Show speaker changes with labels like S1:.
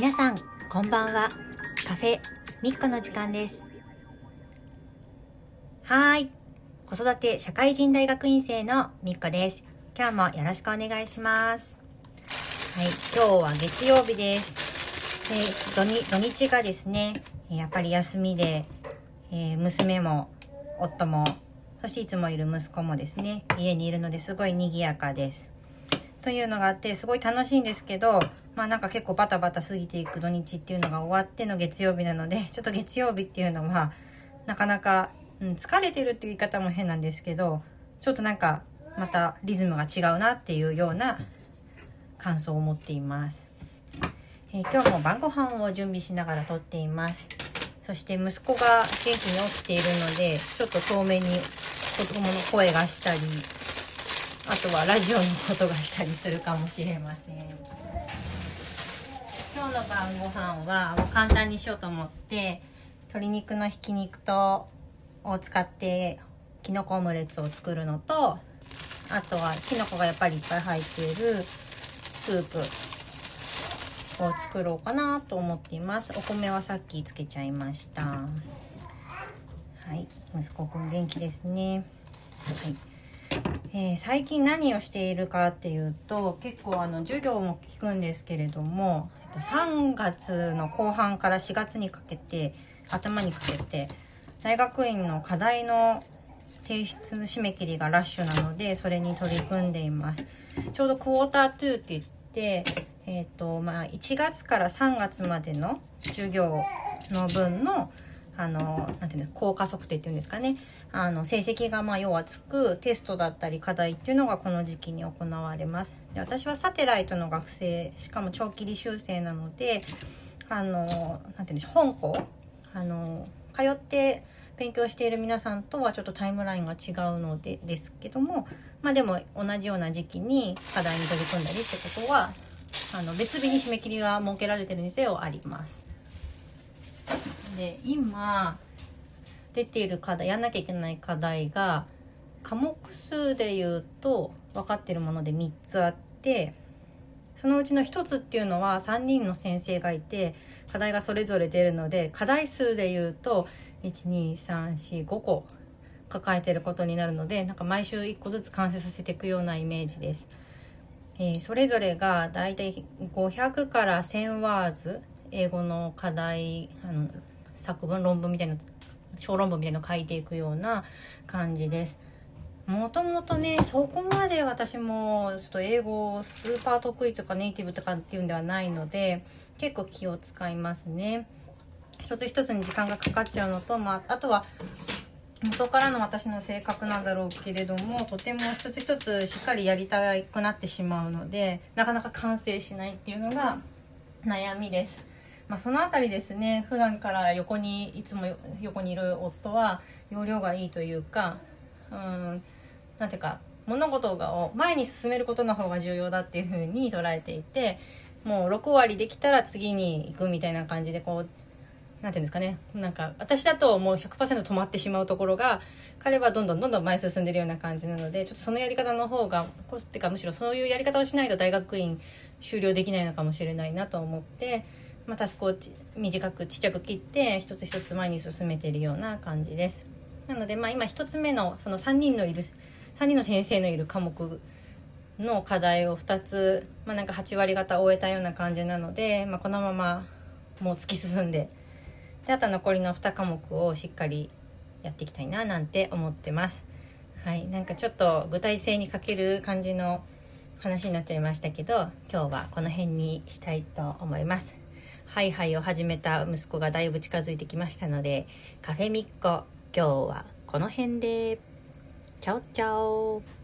S1: 皆さんこんばんは。カフェみっこの時間です。はい。子育て社会人大学院生のみっこです。今日もよろしくお願いします。はい。今日は月曜日です。で土日土日がですねやっぱり休みで、えー、娘も夫もそしていつもいる息子もですね家にいるのですごい賑やかです。というのがあってすごい楽しいんですけどまあなんか結構バタバタ過ぎていく土日っていうのが終わっての月曜日なので ちょっと月曜日っていうのはなかなか、うん、疲れてるっていう言い方も変なんですけどちょっとなんかまたリズムが違うなっていうような感想を持っています、えー、今日も晩ご飯を準備しながら撮っています。そして息子が元気に起きているのでちょっと遠目に子供の声がしたりあとはラジオのことがしたりするかもしれません。今日の晩ご飯はもう簡単にしようと思って鶏肉のひき肉とを使ってきのこオムレツを作るのとあとはきのこがやっぱりいっぱい入っているスープを作ろうかなと思っています。お米はさっきつけちゃいました。はい。息子くん元気ですね。はい。えー、最近何をしているかっていうと結構あの授業も聞くんですけれども、えっと、3月の後半から4月にかけて頭にかけて大学院の課題の提出締め切りがラッシュなのでそれに取り組んでいます。ちょうどクォーター2って言ってえっ、ー、とまあ1月から3月までの授業の分のあの、なんていうの、効果測定っていうんですかね。あの、成績がまあ要はつくテストだったり課題っていうのがこの時期に行われます。で、私はサテライトの学生、しかも長期履修生なので、あの、なんていうんでしょう、本校、あの、通って勉強している皆さんとはちょっとタイムラインが違うので、ですけども、まあでも同じような時期に課題に取り組んだりってことは、あの、別日に締め切りが設けられてるにせよあります。で今出ている課題やんなきゃいけない課題が科目数でいうと分かってるもので3つあってそのうちの1つっていうのは3人の先生がいて課題がそれぞれ出るので課題数でいうと12345個抱えてることになるのでなんか毎週1個ずつ完成させていくようなイメージです。えー、それぞれがだいたい500から1000ワーズ英語の課題あの作文論文みたいな小論文みたいなの書いていくような感じです。もともとねそこまで私もちょっと英語スーパー得意とかネイティブとかっていうんではないので結構気を使いますね。一つ一つに時間がかかっちゃうのと、まあ、あとは元からの私の性格なんだろうけれどもとても一つ一つしっかりやりたくなってしまうのでなかなか完成しないっていうのが悩みです。まあ、その辺りですね普段から横にいつも横にいる夫は容量がいいというかうんなんていうか物事を前に進めることの方が重要だっていうふうに捉えていてもう6割できたら次に行くみたいな感じでこうなんていうんですかねなんか私だともう100%止まってしまうところが彼はどんどんどんどん前進んでるような感じなのでちょっとそのやり方の方がこってかむしろそういうやり方をしないと大学院修了できないのかもしれないなと思ってまあ、タスクを短くちっちゃく切って一つ一つ前に進めてるような感じです。なので、まあ、今1つ目のその3人のいる3人の先生のいる科目の課題を2つ、まあ、なんか8割方終えたような感じなので、まあ、このままもう突き進んでであと残りの2科目をしっかりやっていきたいななんて思ってます。はい。なんかちょっと具体性に欠ける感じの話になっちゃいましたけど今日はこの辺にしたいと思います。ハイハイを始めた息子がだいぶ近づいてきましたので、カフェみっこ、今日はこの辺で、チャオチャオ。